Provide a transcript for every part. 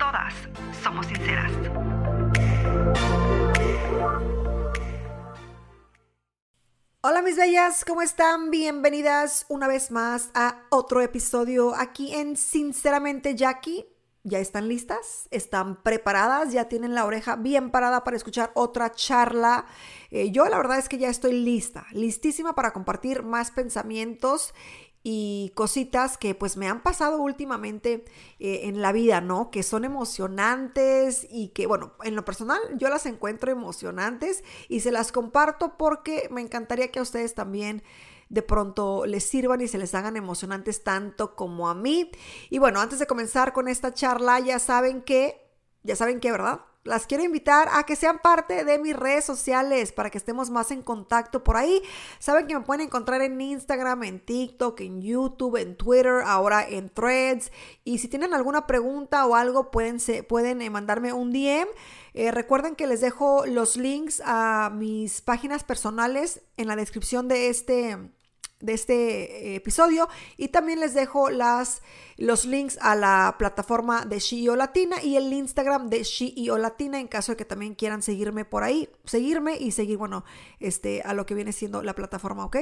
todas somos sinceras. Hola mis bellas, ¿cómo están? Bienvenidas una vez más a otro episodio aquí en Sinceramente Jackie. ¿Ya están listas? ¿Están preparadas? ¿Ya tienen la oreja bien parada para escuchar otra charla? Eh, yo la verdad es que ya estoy lista, listísima para compartir más pensamientos y cositas que pues me han pasado últimamente eh, en la vida, ¿no? Que son emocionantes y que, bueno, en lo personal yo las encuentro emocionantes y se las comparto porque me encantaría que a ustedes también de pronto les sirvan y se les hagan emocionantes tanto como a mí. Y bueno, antes de comenzar con esta charla, ya saben que, ya saben que, ¿verdad? Las quiero invitar a que sean parte de mis redes sociales para que estemos más en contacto por ahí. Saben que me pueden encontrar en Instagram, en TikTok, en YouTube, en Twitter, ahora en Threads. Y si tienen alguna pregunta o algo, pueden, pueden eh, mandarme un DM. Eh, recuerden que les dejo los links a mis páginas personales en la descripción de este de este eh, episodio y también les dejo las, los links a la plataforma de Shio Latina y el Instagram de Shio Latina en caso de que también quieran seguirme por ahí, seguirme y seguir, bueno, este, a lo que viene siendo la plataforma, ¿ok?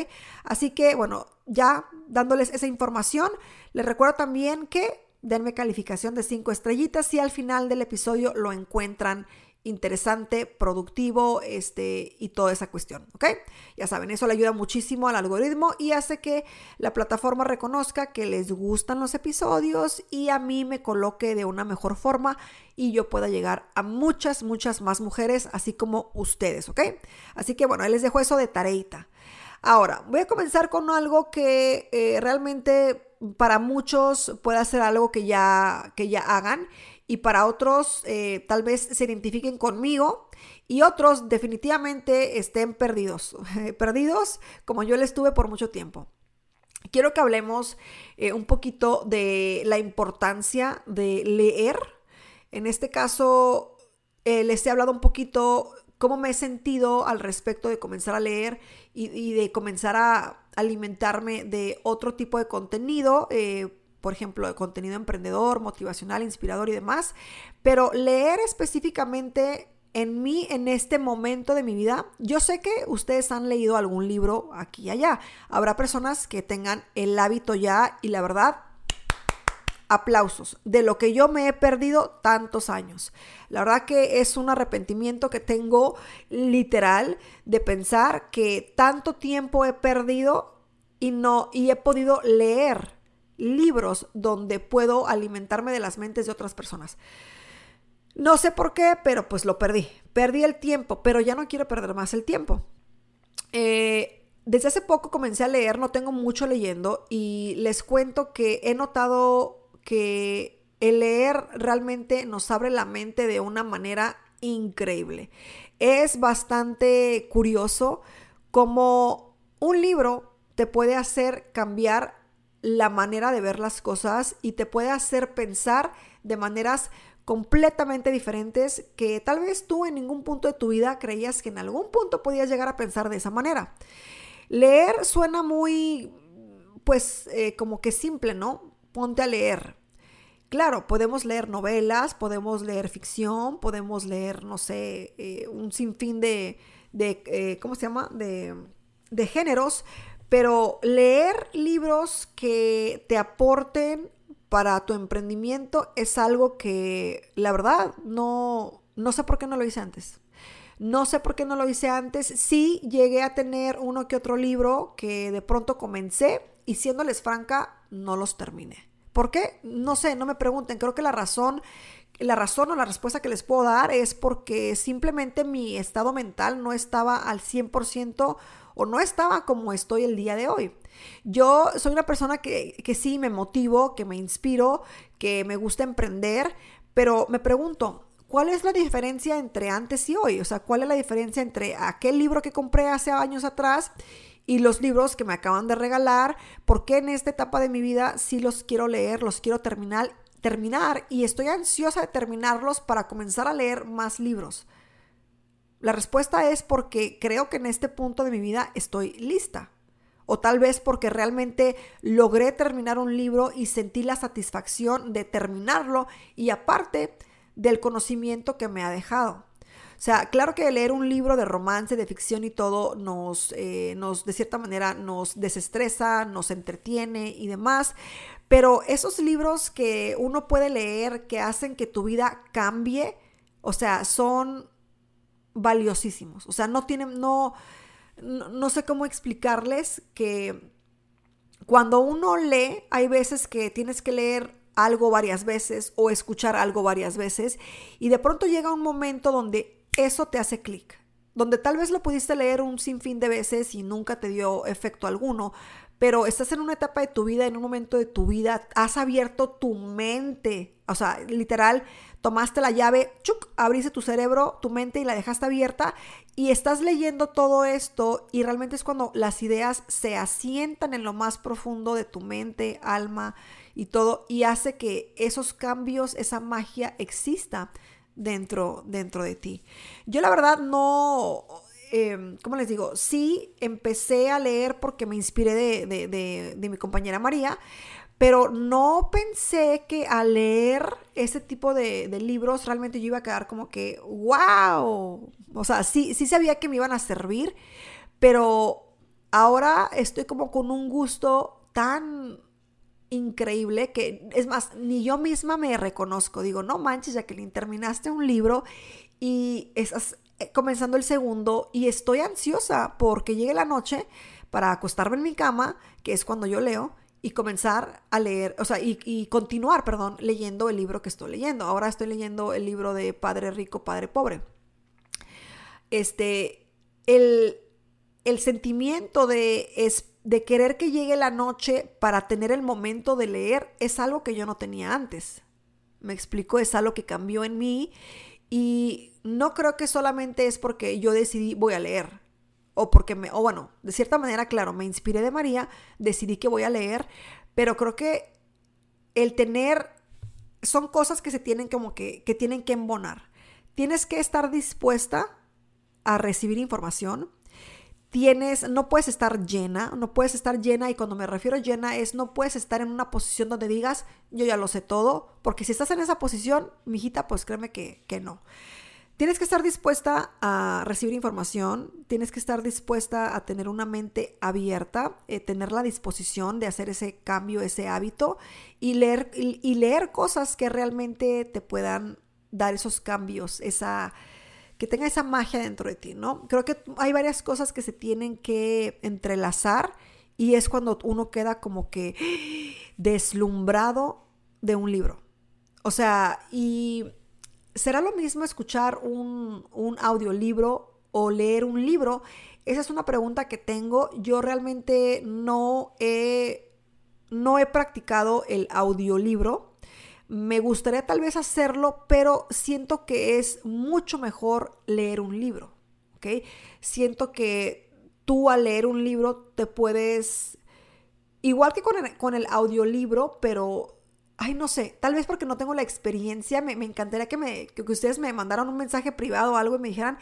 Así que, bueno, ya dándoles esa información, les recuerdo también que denme calificación de 5 estrellitas si al final del episodio lo encuentran interesante, productivo, este, y toda esa cuestión, ¿ok? Ya saben, eso le ayuda muchísimo al algoritmo y hace que la plataforma reconozca que les gustan los episodios y a mí me coloque de una mejor forma y yo pueda llegar a muchas, muchas más mujeres, así como ustedes, ¿ok? Así que bueno, les dejo eso de tareita. Ahora, voy a comenzar con algo que eh, realmente para muchos puede ser algo que ya, que ya hagan y para otros eh, tal vez se identifiquen conmigo y otros definitivamente estén perdidos, perdidos como yo le estuve por mucho tiempo. Quiero que hablemos eh, un poquito de la importancia de leer. En este caso, eh, les he hablado un poquito cómo me he sentido al respecto de comenzar a leer y, de comenzar a alimentarme de otro tipo de contenido por ejemplo, de contenido emprendedor, motivacional, inspirador y demás, pero leer específicamente en mí, en este momento de mi vida, yo sé que ustedes han leído algún libro aquí y allá. Habrá personas que tengan el hábito ya y la verdad, aplausos de lo que yo me he perdido tantos años. La verdad que es un arrepentimiento que tengo literal de pensar que tanto tiempo he perdido y no y he podido leer libros donde puedo alimentarme de las mentes de otras personas. No sé por qué, pero pues lo perdí. Perdí el tiempo, pero ya no quiero perder más el tiempo. Eh, desde hace poco comencé a leer, no tengo mucho leyendo y les cuento que he notado que el leer realmente nos abre la mente de una manera increíble. Es bastante curioso como un libro te puede hacer cambiar la manera de ver las cosas y te puede hacer pensar de maneras completamente diferentes que tal vez tú en ningún punto de tu vida creías que en algún punto podías llegar a pensar de esa manera. Leer suena muy, pues, eh, como que simple, ¿no? Ponte a leer. Claro, podemos leer novelas, podemos leer ficción, podemos leer, no sé, eh, un sinfín de, de eh, ¿cómo se llama? De, de géneros, pero leer libros que te aporten para tu emprendimiento es algo que la verdad no, no sé por qué no lo hice antes. No sé por qué no lo hice antes. Sí llegué a tener uno que otro libro que de pronto comencé y siéndoles franca, no los terminé. ¿Por qué? No sé, no me pregunten. Creo que la razón, la razón o la respuesta que les puedo dar es porque simplemente mi estado mental no estaba al 100% o no estaba como estoy el día de hoy. Yo soy una persona que, que sí me motivo, que me inspiro, que me gusta emprender, Pero me pregunto, ¿cuál es la diferencia entre antes y hoy? O sea, ¿cuál es la diferencia entre aquel libro que compré hace años atrás y los libros que me acaban de regalar? ¿Por qué en esta etapa de mi vida sí los quiero leer, los quiero terminar, terminar y estoy ansiosa de terminarlos para comenzar a leer más libros? La respuesta es porque creo que en este punto de mi vida estoy lista. O tal vez porque realmente logré terminar un libro y sentí la satisfacción de terminarlo y aparte del conocimiento que me ha dejado. O sea, claro que leer un libro de romance, de ficción y todo nos, eh, nos, de cierta manera, nos desestresa, nos entretiene y demás. Pero esos libros que uno puede leer que hacen que tu vida cambie, o sea, son valiosísimos. O sea, no tienen, no, no, sé cómo explicarles que cuando uno lee, hay veces que tienes que leer algo varias veces o escuchar algo varias veces y de pronto llega un momento donde eso te hace clic, donde tal vez lo pudiste leer un sinfín de veces y nunca te dio efecto alguno, pero estás en una etapa de tu vida, en un momento de tu vida, has abierto tu mente, o sea, literal, tomaste la llave, chuc, abriste tu cerebro, tu mente y la dejaste abierta y estás leyendo todo esto y realmente es cuando las ideas se asientan en lo más profundo de tu mente, alma y todo y hace que esos cambios, esa magia exista dentro, dentro de ti. Yo la verdad no, eh, ¿cómo les digo? Sí empecé a leer porque me inspiré de, de, de mi compañera María, pero no pensé que al leer ese tipo de, libros realmente yo iba a quedar como que, wow, o sea, sí, sí sabía que me iban a servir, pero ahora estoy como con un gusto tan increíble que es más, ni yo misma me reconozco. Digo, no manches, Jacqueline, terminaste un libro y estás eh, comenzando el segundo y estoy ansiosa porque llegue la noche para acostarme en mi cama, que es cuando yo leo, y comenzar a leer, o sea, y, continuar, perdón, leyendo el libro que estoy leyendo. Ahora estoy leyendo el libro de Padre Rico, Padre Pobre. Este, el, el sentimiento de, es, de querer que llegue la noche para tener el momento de leer es algo que yo no tenía antes. Me explico, es algo que cambió en mí y no creo que solamente es porque yo decidí voy a leer o porque me, o bueno, de cierta manera, claro, me inspiré de María, decidí que voy a leer, pero creo que el tener, son cosas que se tienen como que, que tienen que embonar. Tienes que estar dispuesta a recibir información. Tienes, no puedes estar llena, no puedes estar llena y cuando me refiero llena es no puedes estar en una posición donde digas yo ya lo sé todo, porque si estás en esa posición, mijita, pues créeme que, que no. Tienes que estar dispuesta a recibir información, tienes que estar dispuesta a tener una mente abierta, eh, tener la disposición de hacer ese cambio, ese hábito y leer, y, leer cosas que realmente te puedan dar esos cambios, esa, que tenga esa magia dentro de ti, ¿no? Creo que hay varias cosas que se tienen que entrelazar y es cuando uno queda como que deslumbrado de un libro. O sea, y ¿Será lo mismo escuchar un, audiolibro o leer un libro? Esa es una pregunta que tengo. Yo realmente no he, no he practicado el audiolibro. Me gustaría tal vez hacerlo, pero siento que es mucho mejor leer un libro. ¿ok? Siento que tú al leer un libro te puedes, igual que con con el audiolibro, pero ay, no sé, tal vez porque no tengo la experiencia, me, encantaría que, me, que, ustedes me mandaran un mensaje privado o algo y me dijeran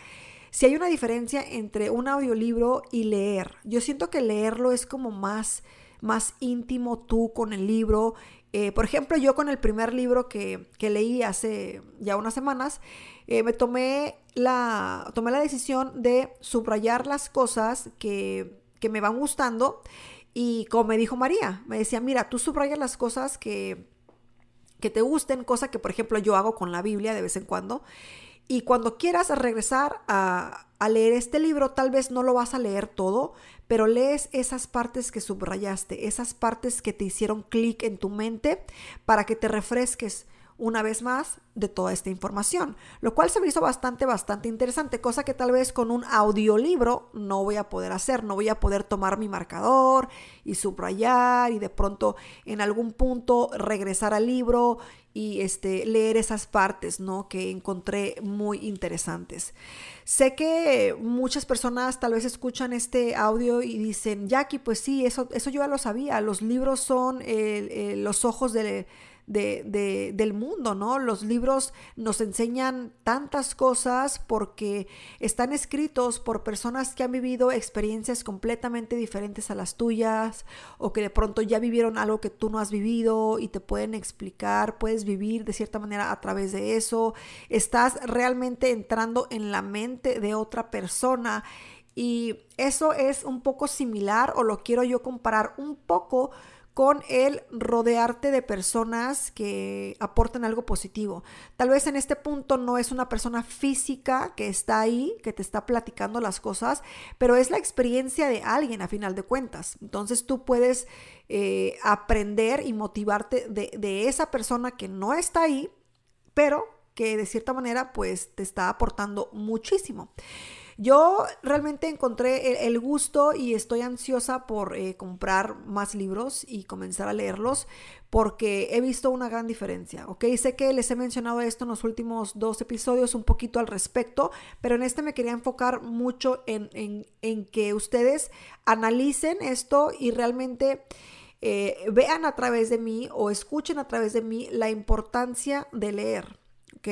si hay una diferencia entre un audiolibro y leer. Yo siento que leerlo es como más, más íntimo tú con el libro. Eh, por ejemplo, yo con el primer libro que, leí hace ya unas semanas, eh, me tomé la, tomé la decisión de subrayar las cosas que, que me van gustando. Y como me dijo María, me decía, mira, tú subrayas las cosas que, que te gusten, cosa que por ejemplo yo hago con la Biblia de vez en cuando. Y cuando quieras regresar a, a, leer este libro, tal vez no lo vas a leer todo, pero lees esas partes que subrayaste, esas partes que te hicieron clic en tu mente para que te refresques una vez más de toda esta información, lo cual se me hizo bastante, bastante interesante, cosa que tal vez con un audiolibro no voy a poder hacer, no voy a poder tomar mi marcador y subrayar y de pronto en algún punto regresar al libro y este, leer esas partes, ¿no? Que encontré muy interesantes. Sé que muchas personas tal vez escuchan este audio y dicen, Jackie, pues sí, eso, eso yo ya lo sabía, los libros son los ojos de de, del mundo, ¿no? Los libros nos enseñan tantas cosas porque están escritos por personas que han vivido experiencias completamente diferentes a las tuyas o que de pronto ya vivieron algo que tú no has vivido y te pueden explicar, puedes vivir de cierta manera a través de eso, estás realmente entrando en la mente de otra persona. Y eso es un poco similar o lo quiero yo comparar un poco con el rodearte de personas que aporten algo positivo. Tal vez en este punto no es una persona física que está ahí, que te está platicando las cosas, pero es la experiencia de alguien a final de cuentas. Entonces tú puedes eh, aprender y motivarte de, de esa persona que no está ahí, pero que de cierta manera pues te está aportando muchísimo. Yo realmente encontré el, gusto y estoy ansiosa por eh, comprar más libros y comenzar a leerlos porque he visto una gran diferencia, ¿ok? Sé que les he mencionado esto en los últimos dos episodios un poquito al respecto, pero en este me quería enfocar mucho en, que ustedes analicen esto y realmente... Eh, vean a través de mí o escuchen a través de mí la importancia de leer, ¿ok?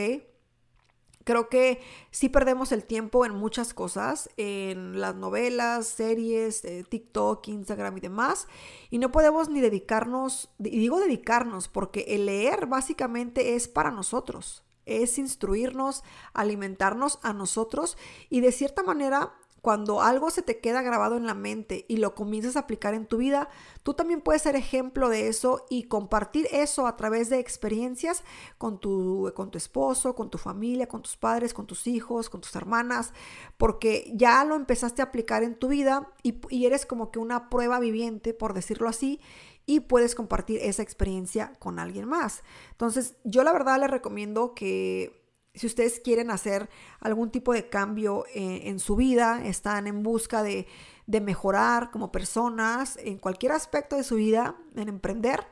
Creo que sí perdemos el tiempo en muchas cosas, en las novelas, series, eh, TikTok, Instagram y demás, y no podemos ni dedicarnos, y digo dedicarnos porque el leer básicamente es para nosotros, es instruirnos, alimentarnos a nosotros y de cierta manera cuando algo se te queda grabado en la mente y lo comienzas a aplicar en tu vida, tú también puedes ser ejemplo de eso y compartir eso a través de experiencias con tu, con tu esposo, con tu familia, con tus padres, con tus hijos, con tus hermanas, porque ya lo empezaste a aplicar en tu vida y, y eres como que una prueba viviente, por decirlo así, y puedes compartir esa experiencia con alguien más. Entonces, yo la verdad les recomiendo que si ustedes quieren hacer algún tipo de cambio eh, en su vida, están en busca de, mejorar como personas en cualquier aspecto de su vida, en emprender,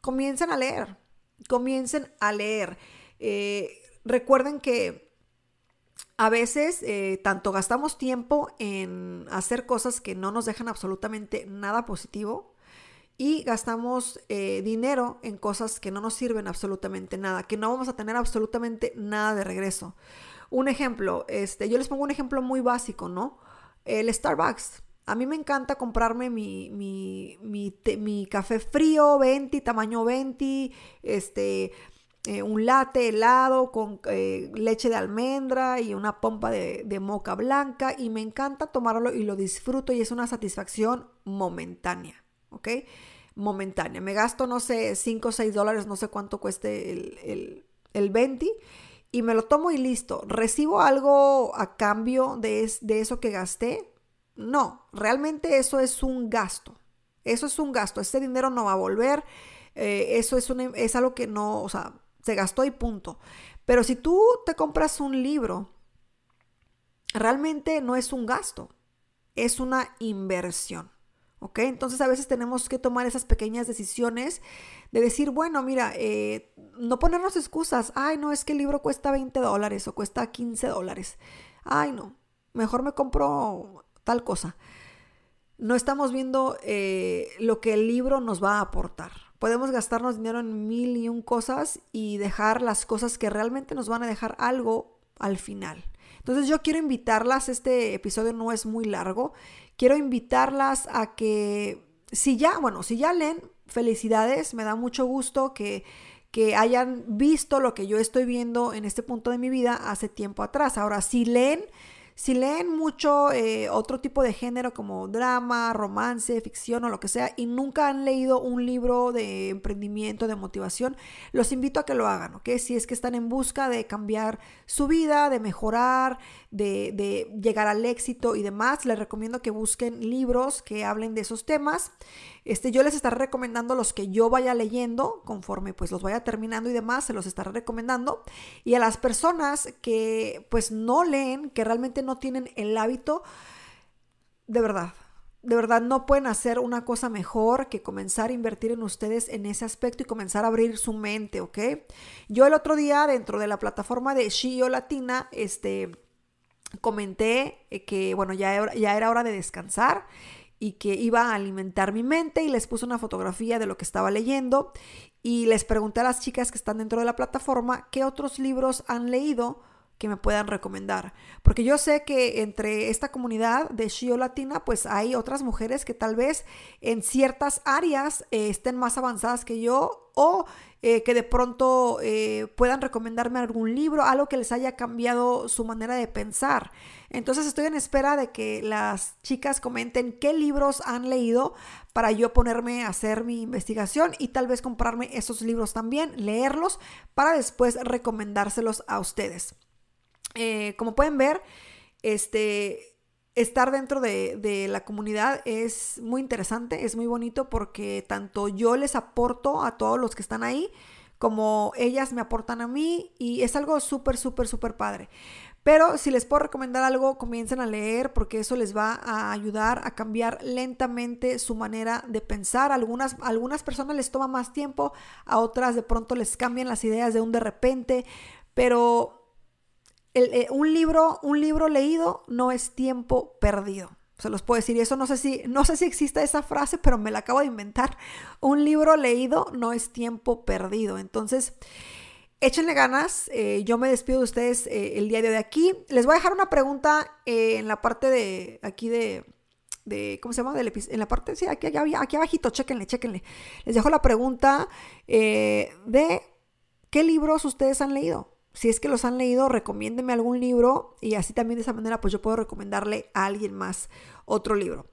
comiencen a leer, comiencen a leer. Eh, recuerden que a veces eh, tanto gastamos tiempo en hacer cosas que no nos dejan absolutamente nada positivo, y gastamos eh, dinero en cosas que no nos sirven absolutamente nada, que no vamos a tener absolutamente nada de regreso. Un ejemplo, este, yo les pongo un ejemplo muy básico, ¿no? El Starbucks. A mí me encanta comprarme mi, mi, mi, café frío, 20, tamaño 20, este, eh, un latte helado con eh, leche de almendra y una pompa de, de moca blanca y me encanta tomarlo y lo disfruto y es una satisfacción momentánea, ¿ok? momentánea. Me gasto, no sé, 5 o 6 dólares, no sé cuánto cueste el, el, el 20 y me lo tomo y listo. ¿Recibo algo a cambio de, de eso que gasté? No, realmente eso es un gasto. Eso es un gasto. Ese dinero no va a volver. Eh, eso es, un, es algo que no, o sea, se gastó y punto. Pero si tú te compras un libro, realmente no es un gasto, es una inversión. ¿Ok? Entonces a veces tenemos que tomar esas pequeñas decisiones de decir, bueno, mira, eh, no ponernos excusas, ay, no, es que el libro cuesta 20 dólares o cuesta 15 dólares, ay, no, mejor me compro tal cosa. No estamos viendo eh, lo que el libro nos va a aportar. Podemos gastarnos dinero en mil y un cosas y dejar las cosas que realmente nos van a dejar algo al final. Entonces yo quiero invitarlas, este episodio no es muy largo, quiero invitarlas a que si ya, bueno, si ya leen, felicidades, me da mucho gusto que, que hayan visto lo que yo estoy viendo en este punto de mi vida hace tiempo atrás. Ahora, si leen, si leen mucho eh, otro tipo de género como drama, romance, ficción o lo que sea y nunca han leído un libro de emprendimiento, de motivación, los invito a que lo hagan, ¿ok? Si es que están en busca de cambiar su vida, de mejorar, de, de llegar al éxito y demás, les recomiendo que busquen libros que hablen de esos temas. Este, yo les estaré recomendando los que yo vaya leyendo conforme pues los vaya terminando y demás, se los estaré recomendando. Y a las personas que pues no leen, que realmente no tienen el hábito, de verdad, de verdad no pueden hacer una cosa mejor que comenzar a invertir en ustedes en ese aspecto y comenzar a abrir su mente, ¿ok? Yo el otro día dentro de la plataforma de Shio Latina, este, comenté que, bueno, ya, ya era hora de descansar y que iba a alimentar mi mente y les puse una fotografía de lo que estaba leyendo y les pregunté a las chicas que están dentro de la plataforma qué otros libros han leído que me puedan recomendar. Porque yo sé que entre esta comunidad de Shio Latina, pues hay otras mujeres que tal vez en ciertas áreas eh, estén más avanzadas que yo o eh, que de pronto eh, puedan recomendarme algún libro, algo que les haya cambiado su manera de pensar. Entonces estoy en espera de que las chicas comenten qué libros han leído para yo ponerme a hacer mi investigación y tal vez comprarme esos libros también, leerlos para después recomendárselos a ustedes. Eh, como pueden ver, este, estar dentro de, de, la comunidad es muy interesante, es muy bonito porque tanto yo les aporto a todos los que están ahí, como ellas me aportan a mí y es algo súper, súper, súper padre. Pero si les puedo recomendar algo, comiencen a leer porque eso les va a ayudar a cambiar lentamente su manera de pensar. Algunas, algunas personas les toma más tiempo, a otras de pronto les cambian las ideas de un de repente, pero eh, un, libro, un libro leído no es tiempo perdido. Se los puedo decir, y eso no sé si, no sé si existe esa frase, pero me la acabo de inventar. Un libro leído no es tiempo perdido. Entonces, échenle ganas. Eh, yo me despido de ustedes eh, el día de aquí. Les voy a dejar una pregunta en la parte de aquí de, de ¿cómo se llama? en la parte, sí, aquí, aquí, aquí abajito, chéquenle, chéquenle. Les dejo la pregunta de qué libros ustedes han leído si es que los han leído, recomiéndenme algún libro y así también de esa manera pues yo puedo recomendarle a alguien más otro libro.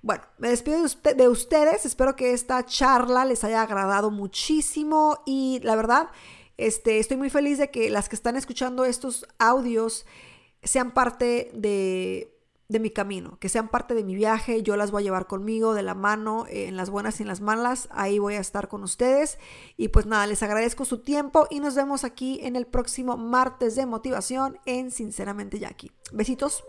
Bueno, me despido de, de ustedes, espero que esta charla les haya agradado muchísimo y la verdad, este, estoy muy feliz de que las que están escuchando estos audios sean parte de de mi camino, que sean parte de mi viaje, yo las voy a llevar conmigo de la mano eh, en las buenas y en las malas, ahí voy a estar con ustedes y pues nada, les agradezco su tiempo y nos vemos aquí en el próximo martes de motivación en Sinceramente Jackie. Besitos.